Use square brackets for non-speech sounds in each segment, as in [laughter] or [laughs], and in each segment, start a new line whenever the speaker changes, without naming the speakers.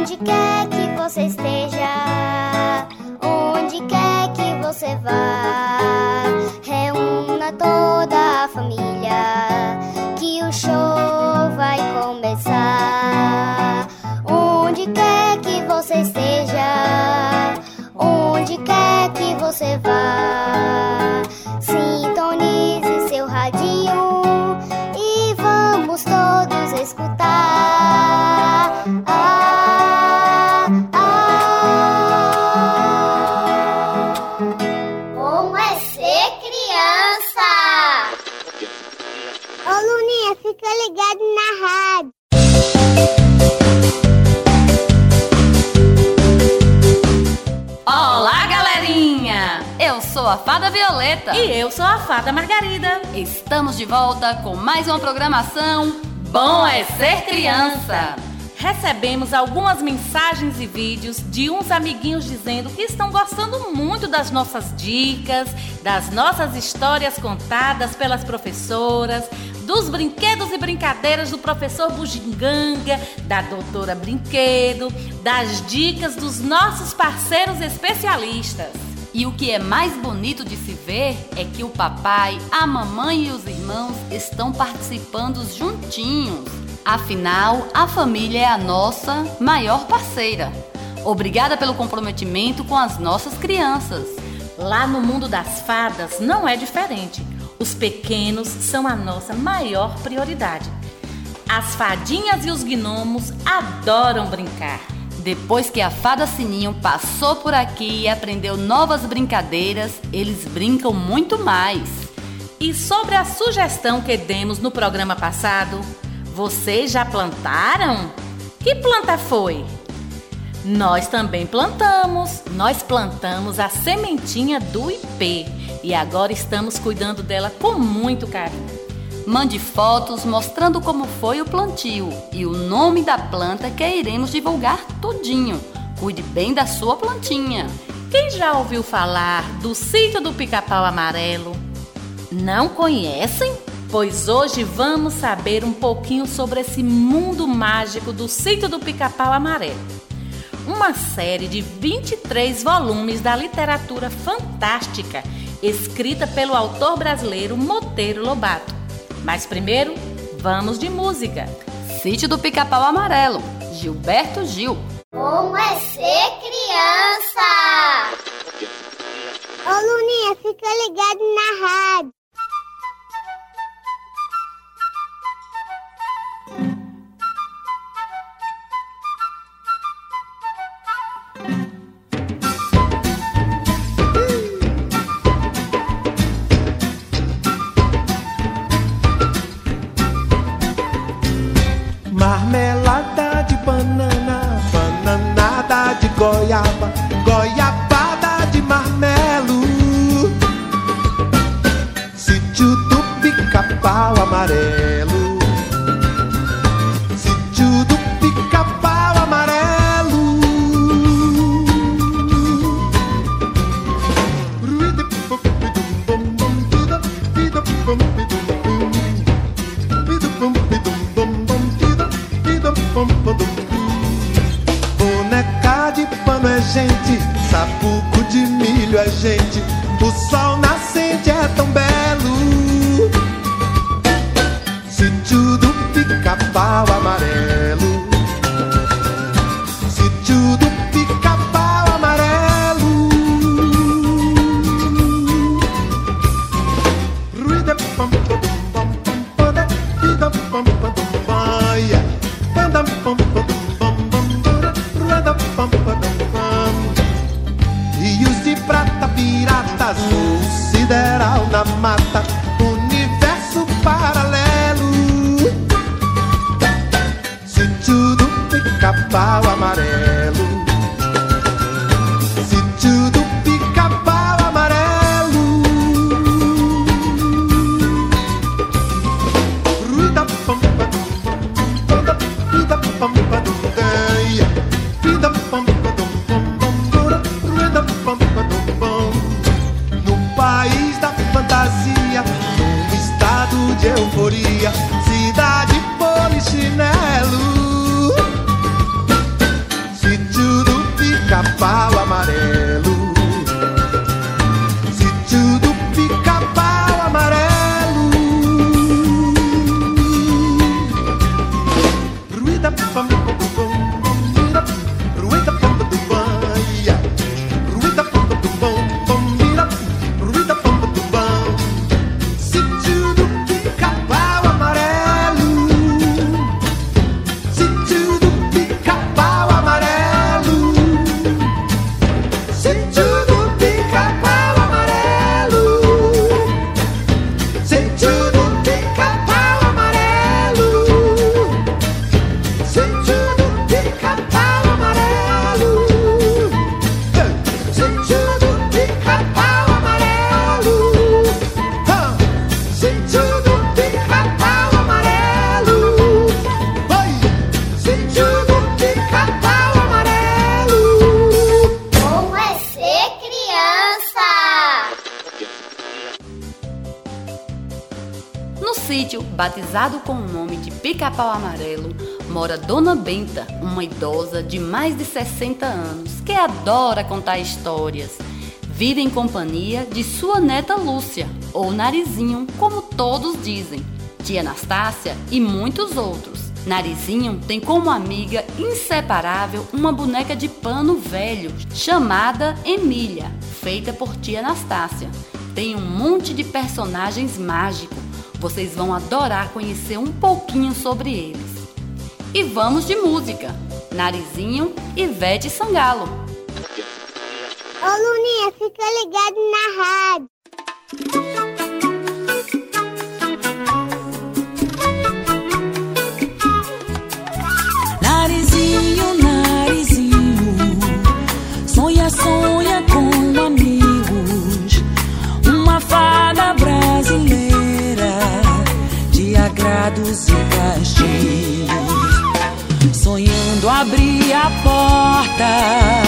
Onde quer que você esteja,
Fada Violeta.
E eu sou a Fada Margarida.
Estamos de volta com mais uma programação Bom é Ser Criança.
Recebemos algumas mensagens e vídeos de uns amiguinhos dizendo que estão gostando muito das nossas dicas, das nossas histórias contadas pelas professoras, dos brinquedos e brincadeiras do professor Bugiganga, da doutora Brinquedo, das dicas dos nossos parceiros especialistas.
E o que é mais bonito de se ver é que o papai, a mamãe e os irmãos estão participando juntinhos. Afinal, a família é a nossa maior parceira. Obrigada pelo comprometimento com as nossas crianças.
Lá no mundo das fadas não é diferente. Os pequenos são a nossa maior prioridade. As fadinhas e os gnomos adoram brincar.
Depois que a fada Sininho passou por aqui e aprendeu novas brincadeiras, eles brincam muito mais.
E sobre a sugestão que demos no programa passado, vocês já plantaram? Que planta foi? Nós também plantamos. Nós plantamos a sementinha do IP e agora estamos cuidando dela com muito carinho.
Mande fotos mostrando como foi o plantio e o nome da planta que iremos divulgar tudinho. Cuide bem da sua plantinha.
Quem já ouviu falar do sítio do pica-pau amarelo? Não conhecem? Pois hoje vamos saber um pouquinho sobre esse mundo mágico do sítio do pica-pau amarelo. Uma série de 23 volumes da literatura fantástica, escrita pelo autor brasileiro Monteiro Lobato. Mas primeiro, vamos de música.
Sítio do Pica-Pau Amarelo, Gilberto Gil.
Como é ser criança?
Ô Luninha, fica ligado na rádio.
Goiaba, goiabada de marmelo. Sítio do pica-pau amarelo. Pica-pau
batizado com o nome de pica-pau amarelo, mora Dona Benta, uma idosa de mais de 60 anos que adora contar histórias. Vive em companhia de sua neta Lúcia, ou Narizinho, como todos dizem, tia Anastácia e muitos outros. Narizinho tem como amiga inseparável uma boneca de pano velho chamada Emília, feita por tia Anastácia. Tem um monte de personagens mágicos. Vocês vão adorar conhecer um pouquinho sobre eles. E vamos de música. Narizinho e Vete Sangalo.
Ô Luninha, fica ligado na rádio.
Narizinho, narizinho, sonha, sonha com amigos. Uma fada brasileira agrados e castigos. Sonhando abrir a porta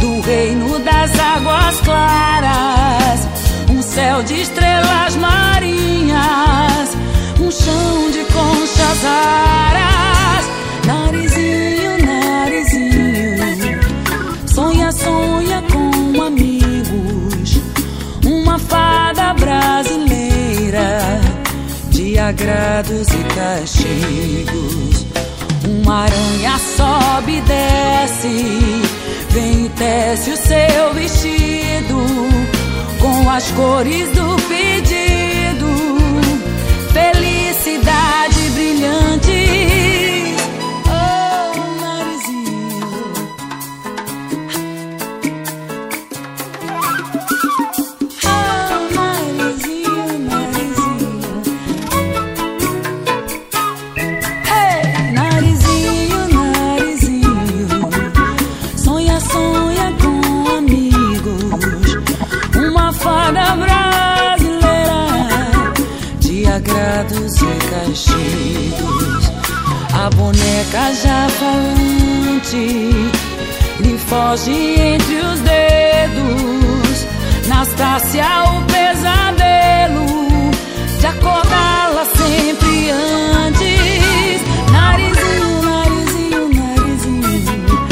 do reino das águas claras. Um céu de estrelas marinhas, um chão de conchas raras. Narizinho, narizinho, sonha, sonha com amigos. Uma fada brasileira agrados e castigos. Uma aranha sobe e desce, vem e tece o seu vestido com as cores do pedido. Já falante lhe foge entre os dedos. Nastácia, o pesadelo de acordá-la sempre antes. Narizinho, narizinho, narizinho.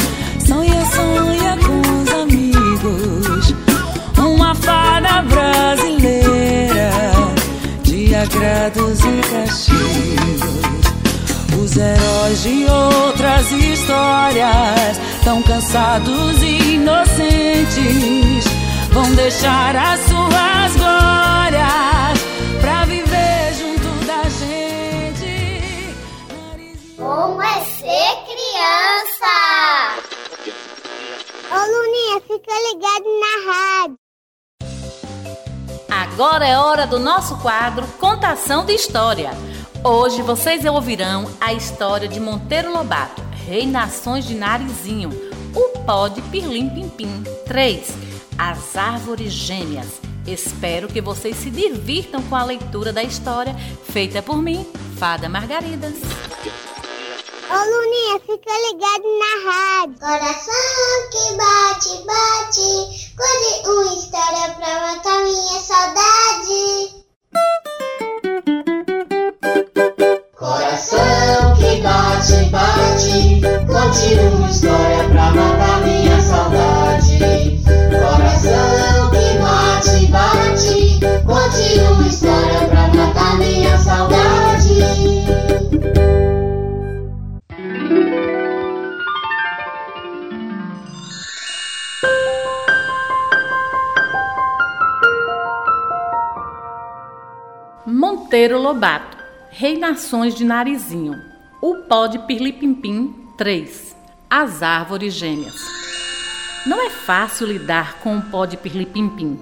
Sonha, sonha com os amigos. Uma fada brasileira de agrados e castigos. Os heróis de outras histórias, tão cansados e inocentes, vão deixar as suas glórias pra viver junto da gente.
Como é ser criança?
Ô Luninha, fica ligado na rádio.
Agora é hora do nosso quadro Contação de História. Hoje vocês ouvirão a história de Monteiro Lobato, Rei Nações de Narizinho, o pó de Pirlim Pimpim 3, as árvores gêmeas. Espero que vocês se divirtam com a leitura da história feita por mim, Fada Margaridas.
Ô Luninha, fica ligado na rádio.
Coração que bate, bate, conte uma história pra matar minha saudade.
Coração que bate, bate, conte uma história pra matar minha saudade. Coração que bate, bate, conte uma história pra matar minha saudade.
Monteiro Lobato, Rei Nações de Narizinho, o pó de Pirlipimpim 3, as árvores gêmeas. Não é fácil lidar com o pó de Pirlipimpim.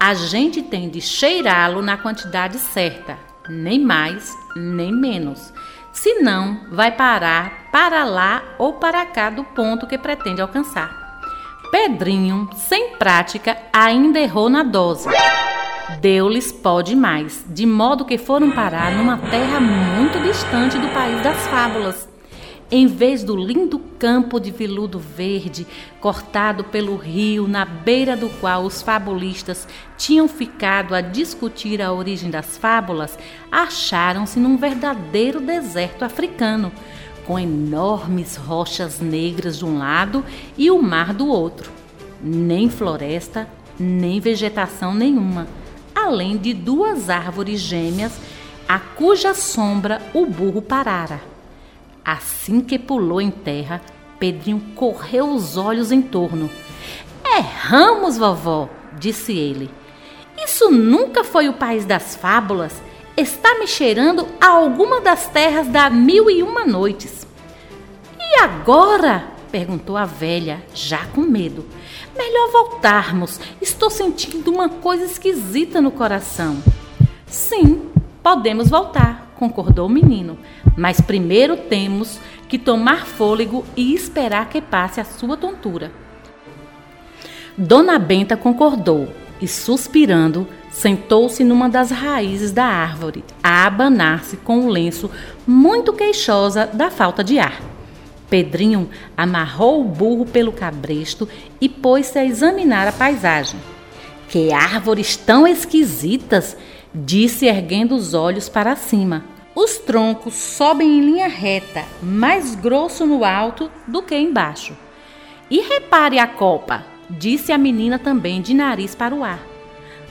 A gente tem de cheirá-lo na quantidade certa, nem mais, nem menos. Senão, vai parar para lá ou para cá do ponto que pretende alcançar. Pedrinho, sem prática, ainda errou na dose. Deu-lhes pó demais, de modo que foram parar numa terra muito distante do país das fábulas. em vez do lindo campo de veludo verde, cortado pelo rio, na beira do qual os fabulistas tinham ficado a discutir a origem das fábulas, acharam-se num verdadeiro deserto africano, com enormes rochas negras de um lado e o mar do outro. Nem floresta, nem vegetação nenhuma, além de duas árvores gêmeas, a cuja sombra o burro parara. Assim que pulou em terra, Pedrinho correu os olhos em torno. Erramos, vovó, disse ele. Isso nunca foi o país das fábulas. Está me cheirando a alguma das terras da Mil e Uma Noites. E agora? perguntou a velha, já com medo. Melhor voltarmos. Estou sentindo uma coisa esquisita no coração. Sim, podemos voltar, concordou o menino. Mas primeiro temos que tomar fôlego e esperar que passe a sua tontura. Dona Benta concordou e, suspirando, sentou-se numa das raízes da árvore, a abanar-se com o lenço, muito queixosa da falta de ar. Pedrinho amarrou o burro pelo cabresto e pôs-se a examinar a paisagem. Que árvores tão esquisitas! disse erguendo os olhos para cima. Os troncos sobem em linha reta, mais grosso no alto do que embaixo. E repare a copa, disse a menina também de nariz para o ar.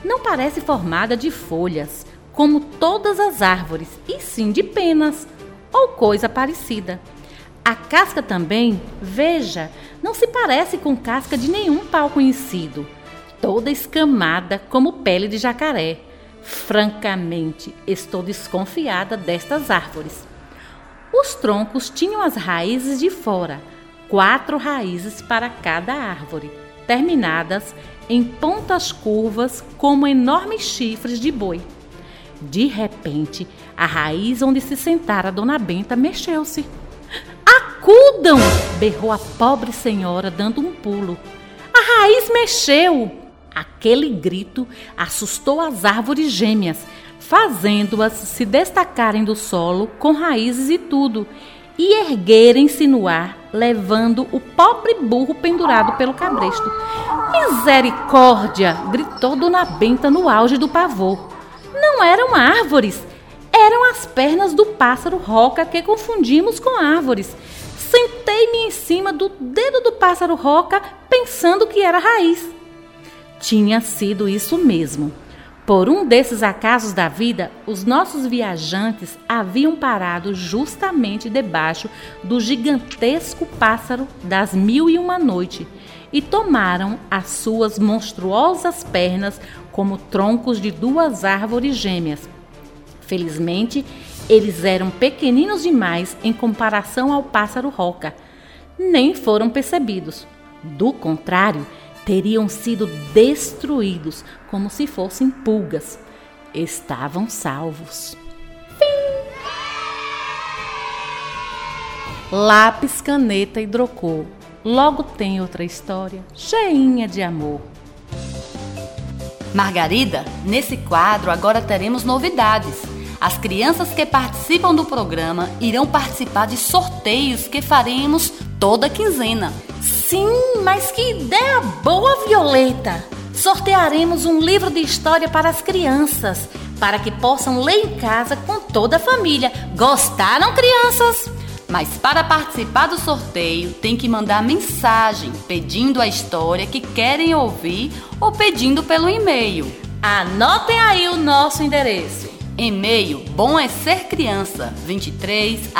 Não parece formada de folhas, como todas as árvores, e sim de penas, ou coisa parecida. A casca também, veja, não se parece com casca de nenhum pau conhecido, toda escamada como pele de jacaré. Francamente, estou desconfiada destas árvores. Os troncos tinham as raízes de fora, quatro raízes para cada árvore, terminadas em pontas curvas como enormes chifres de boi. De repente, a raiz onde se sentara Dona Benta mexeu-se. Acudam! berrou a pobre senhora, dando um pulo. A raiz mexeu! Aquele grito assustou as árvores gêmeas, fazendo-as se destacarem do solo com raízes e tudo, e erguerem-se no ar, levando o pobre burro pendurado pelo cabresto. Misericórdia! gritou Dona Benta no auge do pavor. Não eram árvores, eram as pernas do pássaro roca que confundimos com árvores. Sentei-me em cima do dedo do pássaro roca, pensando que era raiz. Tinha sido isso mesmo. Por um desses acasos da vida, os nossos viajantes haviam parado justamente debaixo do gigantesco pássaro das mil e uma noite e tomaram as suas monstruosas pernas como troncos de duas árvores gêmeas. Felizmente, eles eram pequeninos demais em comparação ao pássaro roca. Nem foram percebidos. Do contrário, teriam sido destruídos como se fossem pulgas. Estavam salvos. Fim. Lápis, caneta e drocô. Logo tem outra história cheinha de amor.
Margarida, nesse quadro agora teremos novidades. As crianças que participam do programa irão participar de sorteios que faremos toda quinzena.
Sim, mas que ideia boa, Violeta! Sortearemos um livro de história para as crianças, para que possam ler em casa com toda a família. Gostaram, crianças?
Mas para participar do sorteio, tem que mandar mensagem pedindo a história que querem ouvir ou pedindo pelo e-mail.
Anotem aí o nosso endereço.
E-mail bom é ser criança 23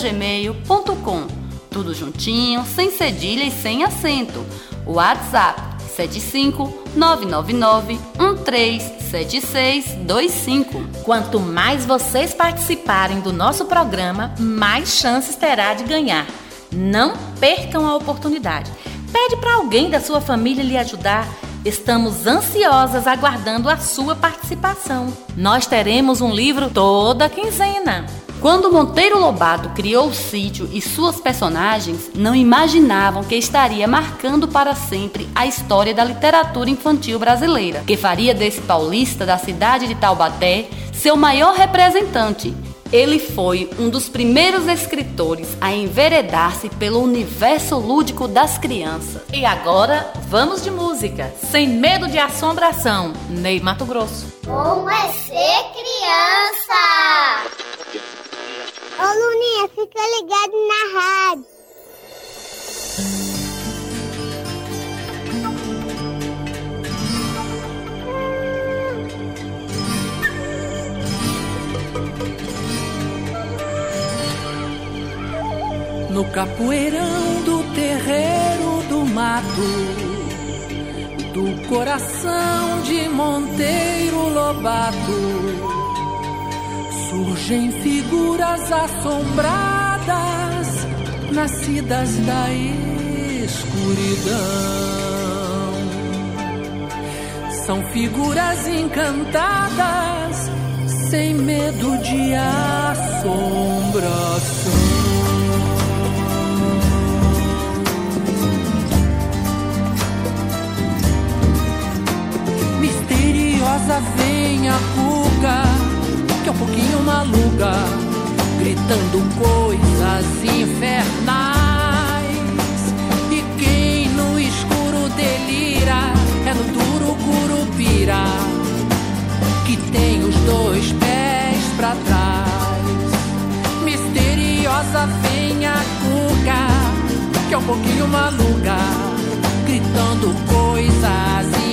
gmail.com tudo juntinho, sem cedilha e sem acento. WhatsApp 75999137625.
Quanto mais vocês participarem do nosso programa, mais chances terá de ganhar. Não percam a oportunidade. Pede para alguém da sua família lhe ajudar. Estamos ansiosas aguardando a sua participação. Nós teremos um livro toda quinzena.
Quando Monteiro Lobato criou o sítio e suas personagens, não imaginavam que estaria marcando para sempre a história da literatura infantil brasileira, que faria desse paulista da cidade de Taubaté seu maior representante Ele foi um dos primeiros escritores a enveredar-se pelo universo lúdico das crianças.
E agora, vamos de música. Sem medo de assombração, Ney Mato Grosso.
Como é ser criança?
Ô Luninha, fica ligado na rádio.
No capoeirão do terreiro do mato, do coração de Monteiro Lobato, surgem figuras assombradas, nascidas da escuridão. São figuras encantadas, sem medo de assombração. Misteriosa vem a cuca, que é um pouquinho maluca, gritando coisas infernais. E quem no escuro delira é no duro curupira, que tem os dois pés pra trás. Misteriosa vem a cuca, que é um pouquinho maluca, gritando coisas infernais.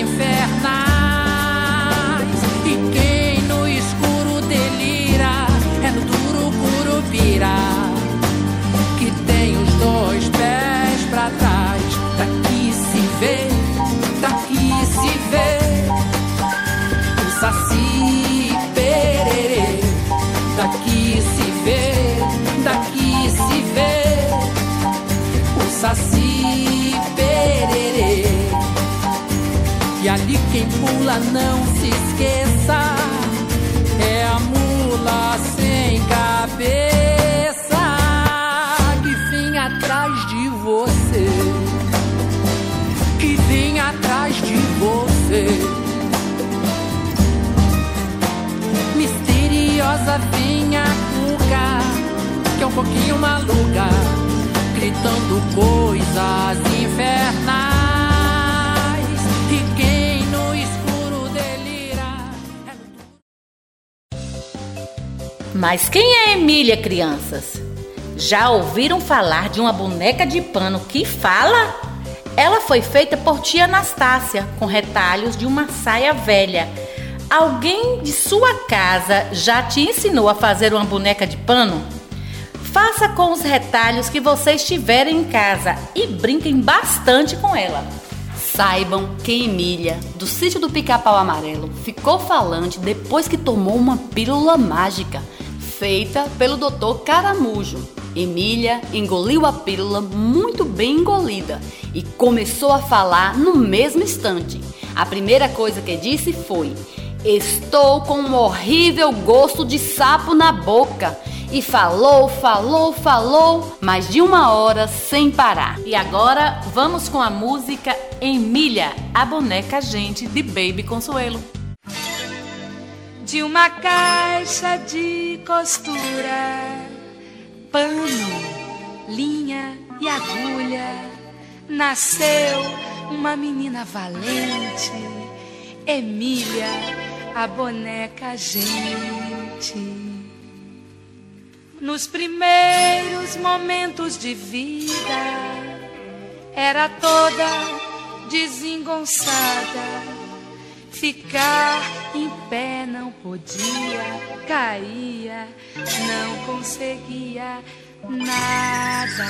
Quem pula não se esqueça. É a mula sem cabeça Que vem atrás de você. Que vem atrás de você. Misteriosa vem a cuca Que é um pouquinho maluca Gritando coisas infernais
Mas quem é Emília, crianças? Já ouviram falar de uma boneca de pano que fala? Ela foi feita por tia Anastácia, com retalhos de uma saia velha. Alguém de sua casa já te ensinou a fazer uma boneca de pano? Faça com os retalhos que vocês tiverem em casa e brinquem bastante com ela.
Saibam que Emília, do sítio do Pica-Pau Amarelo, ficou falante depois que tomou uma pílula mágica feita pelo Dr. Caramujo. Emília engoliu a pílula muito bem engolida e começou a falar no mesmo instante. A primeira coisa que disse foi: Estou com um horrível gosto de sapo na boca. E falou, falou, falou, mais de uma hora sem parar.
E agora vamos com a música Emília, a boneca gente de Baby Consuelo.
De uma caixa de costura, pano, linha e agulha, nasceu uma menina valente, Emília, a boneca gente. Nos primeiros momentos de vida, era toda desengonçada. Ficar em pé não podia, caía, não conseguia nada.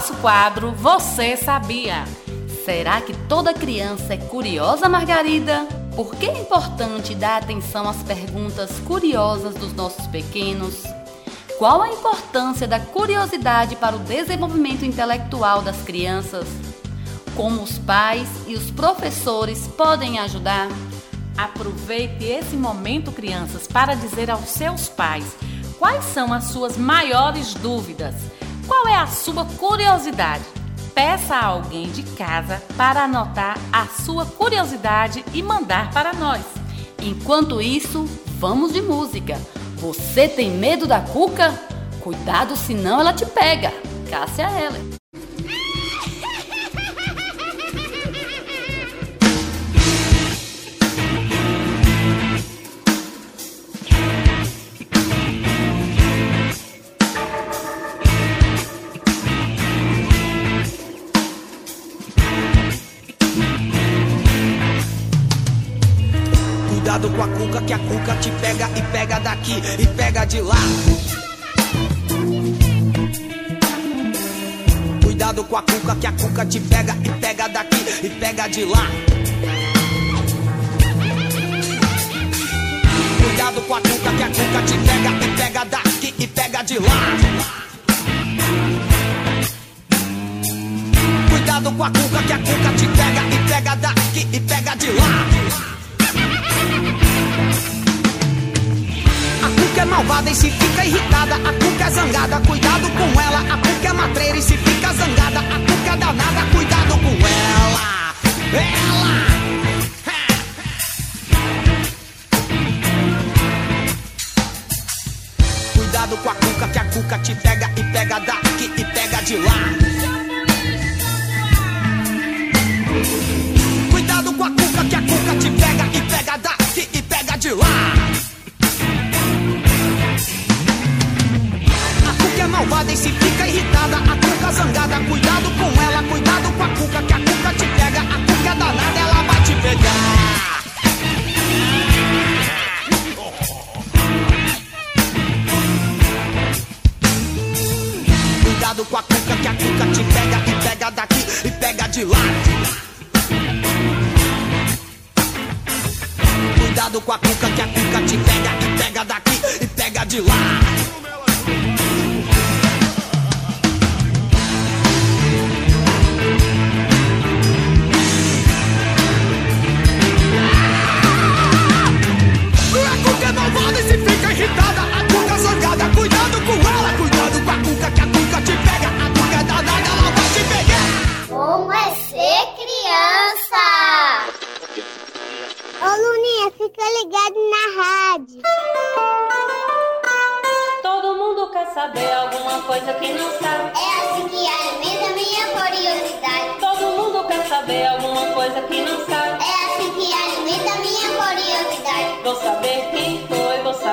Nosso quadro Você Sabia?
Será que toda criança é curiosa, Margarida? Por que é importante dar atenção às perguntas curiosas dos nossos pequenos? Qual a importância da curiosidade para o desenvolvimento intelectual das crianças? Como os pais e os professores podem ajudar?
Aproveite esse momento, crianças, para dizer aos seus pais quais são as suas maiores dúvidas. Qual é a sua curiosidade? Peça a alguém de casa para anotar a sua curiosidade e mandar para nós.
Enquanto isso, vamos de música. Você tem medo da cuca? Cuidado, senão ela te pega. Cássia Heller.
Que a cuca te pega e pega daqui e pega de lá. Cuidado com a cuca, que a cuca te pega e pega daqui e pega de lá. Cuidado com a cuca, que a cuca te pega e pega daqui e pega de lá. Cuidado com a cuca, que a cuca te pega e pega daqui e pega de lá. Cuca é malvada e se fica irritada. A cuca é zangada, cuidado com ela. A cuca é matreira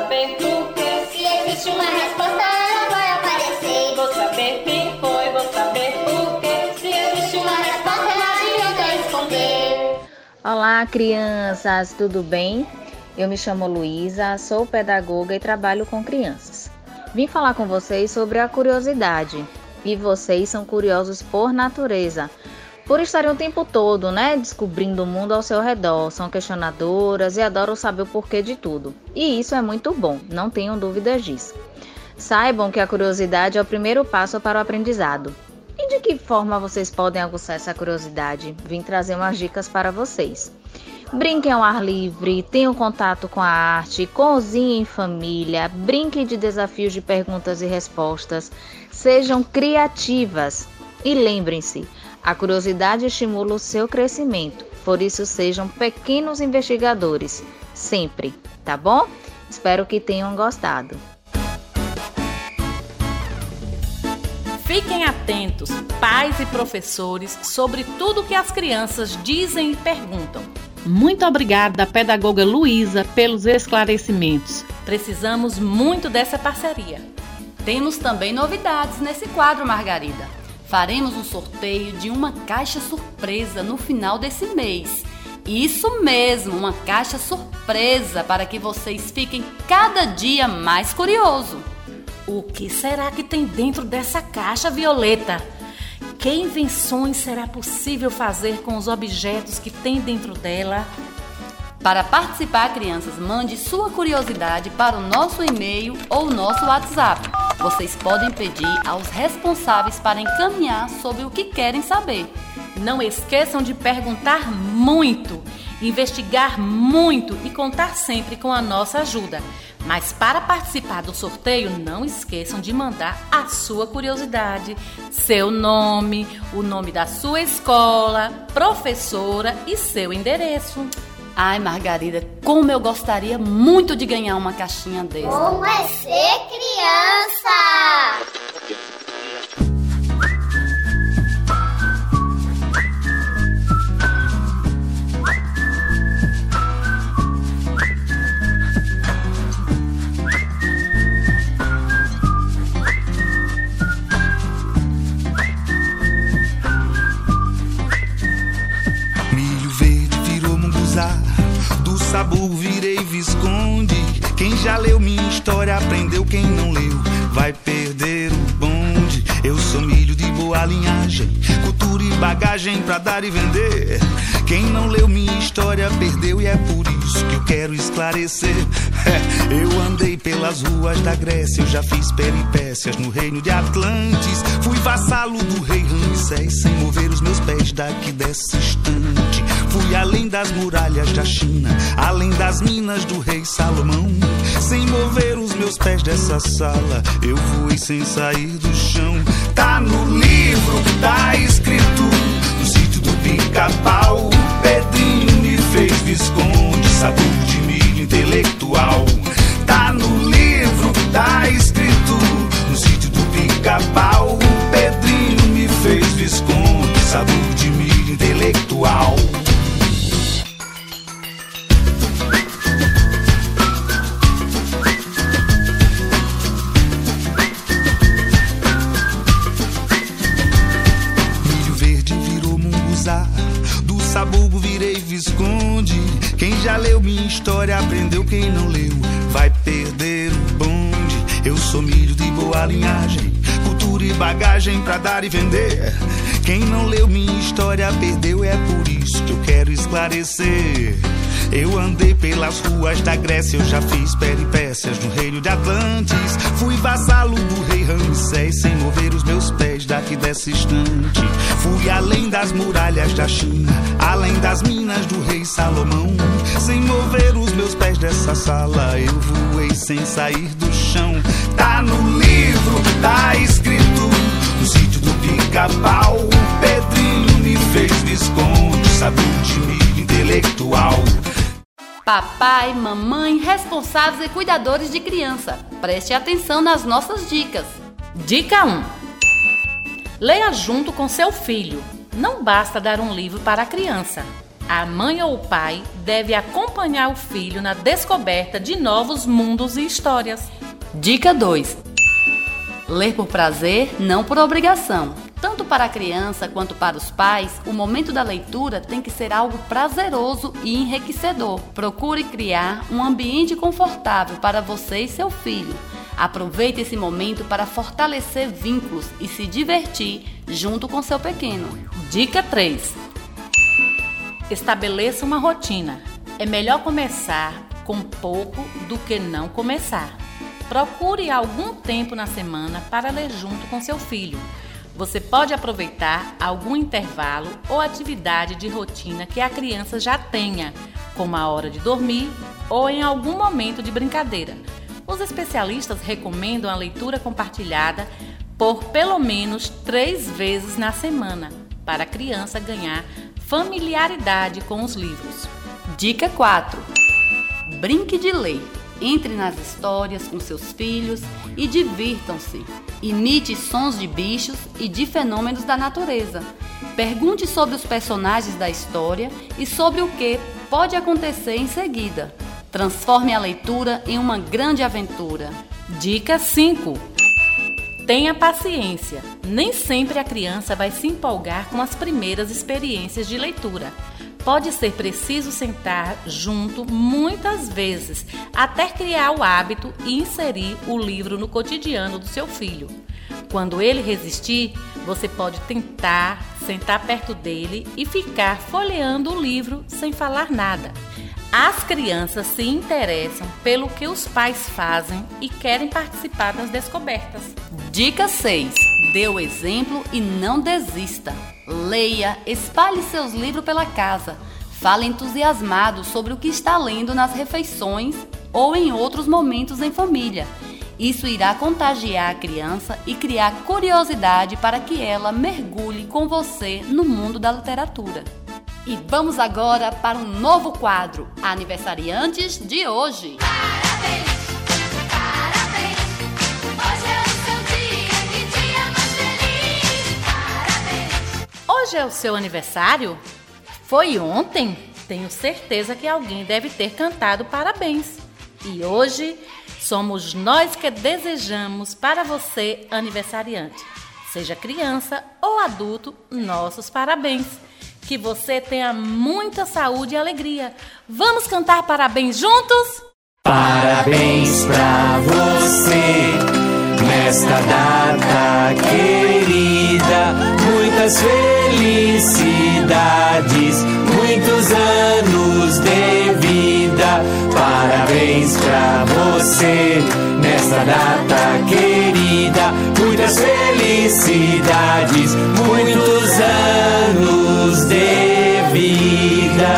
saber por quê.
Se existe uma resposta, ela vai aparecer.
Vou saber quem foi, vou saber por quê. Se existe uma resposta, não adianta esconder.
Olá, crianças, tudo bem? Eu me chamo Luísa, sou pedagoga e trabalho com crianças. Vim falar com vocês sobre a curiosidade. E vocês são curiosos por natureza, por estarem o tempo todo, né, descobrindo o mundo ao seu redor, são questionadoras e adoram saber o porquê de tudo. E isso é muito bom, não tenham dúvidas disso. Saibam que a curiosidade é o primeiro passo para o aprendizado. E de que forma vocês podem aguçar essa curiosidade? Vim trazer umas dicas para vocês. Brinquem ao ar livre, tenham contato com a arte, cozinhem em família, brinquem de desafios de perguntas e respostas, sejam criativas e lembrem-se, a curiosidade estimula o seu crescimento, por isso sejam pequenos investigadores, sempre, tá bom? Espero que tenham gostado.
Fiquem atentos, pais e professores, sobre tudo que as crianças dizem e perguntam. Muito obrigada, pedagoga Luísa, pelos esclarecimentos. Precisamos muito dessa parceria.
Temos também novidades nesse quadro, Margarida. Faremos um sorteio de uma caixa surpresa no final desse mês. Isso mesmo, uma caixa surpresa para que vocês fiquem cada dia mais curioso.
O que será que tem dentro dessa caixa, Violeta? Que invenções será possível fazer com os objetos que tem dentro dela?
Para participar, crianças, mande sua curiosidade para o nosso e-mail ou nosso WhatsApp. Vocês podem pedir aos responsáveis para encaminhar sobre o que querem saber.
Não esqueçam de perguntar muito, investigar muito e contar sempre com a nossa ajuda. Mas para participar do sorteio, não esqueçam de mandar a sua curiosidade, seu nome, o nome da sua escola, professora e seu endereço.
Ai, Margarida, como eu gostaria muito de ganhar uma caixinha dessa.
Como é ser criança?
Sabor virei visconde. Quem já leu minha história aprendeu, quem não leu vai perder o bonde. Eu sou milho de boa linhagem, cultura e bagagem pra dar e vender. Quem não leu minha história perdeu e é por isso que eu quero esclarecer. [laughs] Eu andei pelas ruas da Grécia, eu já fiz peripécias no reino de Atlantes. Fui vassalo do rei Ramsés sem mover os meus pés daqui desse instante. Fui além das muralhas da China, além das minas do rei Salomão. Sem mover os meus pés dessa sala, eu voei sem sair do chão. Tá no livro, sítio do pica-pau. Pedrinho me fez visconde, sabor de milho intelectual. Tá no livro, tá escrito no sítio do pica-pau. Pedrinho me fez visconde, sabor de milho intelectual. Já leu minha história aprendeu, quem não leu vai perder o bonde. Eu sou milho de boa linhagem, cultura e bagagem pra dar e vender. Quem não leu minha história perdeu, é por isso que eu quero esclarecer. Eu andei pelas ruas da Grécia, eu já fiz peripécias no reino de Atlantes. Fui vassalo do rei Ramsés, sem mover os meus pés daqui desse instante. Fui além das muralhas da China, além das minas do rei Salomão. Sem mover os meus pés dessa sala, eu voei sem sair do chão. Tá no livro, tá escrito no sítio do pica-pau. Pedrinho me fez visconde, sabor de milho intelectual.
Papai, mamãe, responsáveis e cuidadores de criança, preste atenção nas nossas dicas.
Dica 1. Leia junto com seu filho. Não basta dar um livro para a criança. A mãe ou o pai deve acompanhar o filho na descoberta de novos mundos e histórias.
Dica 2. Ler por prazer, não por obrigação. Para a criança quanto para os pais, o momento da leitura tem que ser algo prazeroso e enriquecedor. Procure criar um ambiente confortável para você e seu filho. Aproveite esse momento para fortalecer vínculos e se divertir junto com seu pequeno.
Dica 3. Estabeleça uma rotina. É melhor começar com pouco do que não começar. Procure algum tempo na semana para ler junto com seu filho. Você pode aproveitar algum intervalo ou atividade de rotina que a criança já tenha, como a hora de dormir ou em algum momento de brincadeira. Os especialistas recomendam a leitura compartilhada por pelo menos três vezes na semana, para a criança ganhar familiaridade com os livros.
Dica 4: Brinque de ler. Entre nas histórias com seus filhos e divirtam-se. Imite sons de bichos e de fenômenos da natureza. Pergunte sobre os personagens da história e sobre o que pode acontecer em seguida. Transforme a leitura em uma grande aventura.
Dica 5. Tenha paciência. Nem sempre a criança vai se empolgar com as primeiras experiências de leitura. Pode ser preciso sentar junto muitas vezes até criar o hábito e inserir o livro no cotidiano do seu filho. Quando ele resistir, você pode tentar sentar perto dele e ficar folheando o livro sem falar nada. As crianças se interessam pelo que os pais fazem e querem participar das descobertas.
Dica 6. Dê o exemplo e não desista. Leia, espalhe seus livros pela casa. Fale entusiasmado sobre o que está lendo nas refeições ou em outros momentos em família. Isso irá contagiar a criança e criar curiosidade para que ela mergulhe com você no mundo da literatura. E vamos agora para um novo quadro, Aniversariantes de hoje.
Parabéns, parabéns. Hoje é o seu dia, que dia mais feliz. Parabéns.
Hoje é o seu aniversário? Foi ontem? Tenho certeza que alguém deve ter cantado parabéns. E hoje somos nós que desejamos para você, aniversariante. Seja criança ou adulto, nossos parabéns. Que você tenha muita saúde e alegria. Vamos cantar parabéns juntos?
Parabéns pra você nesta data querida. Muitas felicidades, muitos anos de vida. Parabéns pra você nesta data querida. Muitas felicidades, muitos anos de vida.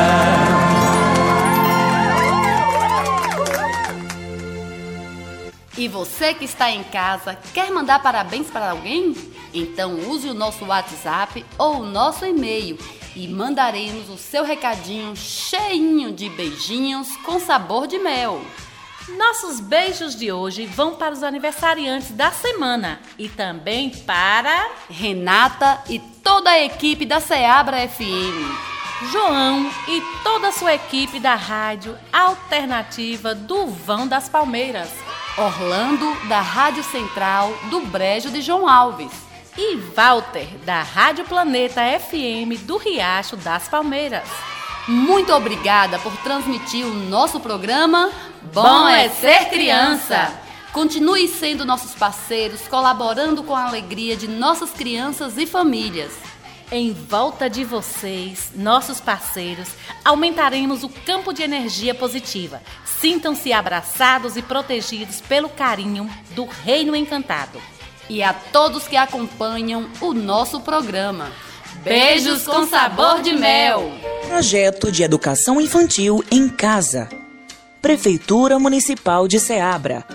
E você que está em casa, quer mandar parabéns para alguém? Então use o nosso WhatsApp ou o nosso e-mail e mandaremos o seu recadinho cheinho de beijinhos com sabor de mel.
Nossos beijos de hoje vão para os aniversariantes da semana e também para
Renata e toda a equipe da Seabra FM.
João e toda a sua equipe da rádio alternativa do Vão das Palmeiras.
Orlando, da Rádio Central do Brejo de João Alves.
E Walter, da Rádio Planeta FM do Riacho das Palmeiras.
Muito obrigada por transmitir o nosso programa Bom é Ser Criança. Continue sendo nossos parceiros, colaborando com a alegria de nossas crianças e famílias.
Em volta de vocês, nossos parceiros, aumentaremos o campo de energia positiva. Sintam-se abraçados e protegidos pelo carinho do Reino Encantado.
E a todos que acompanham o nosso programa. Beijos com sabor de mel.
Projeto de Educação Infantil em Casa. Prefeitura Municipal de Ceabra.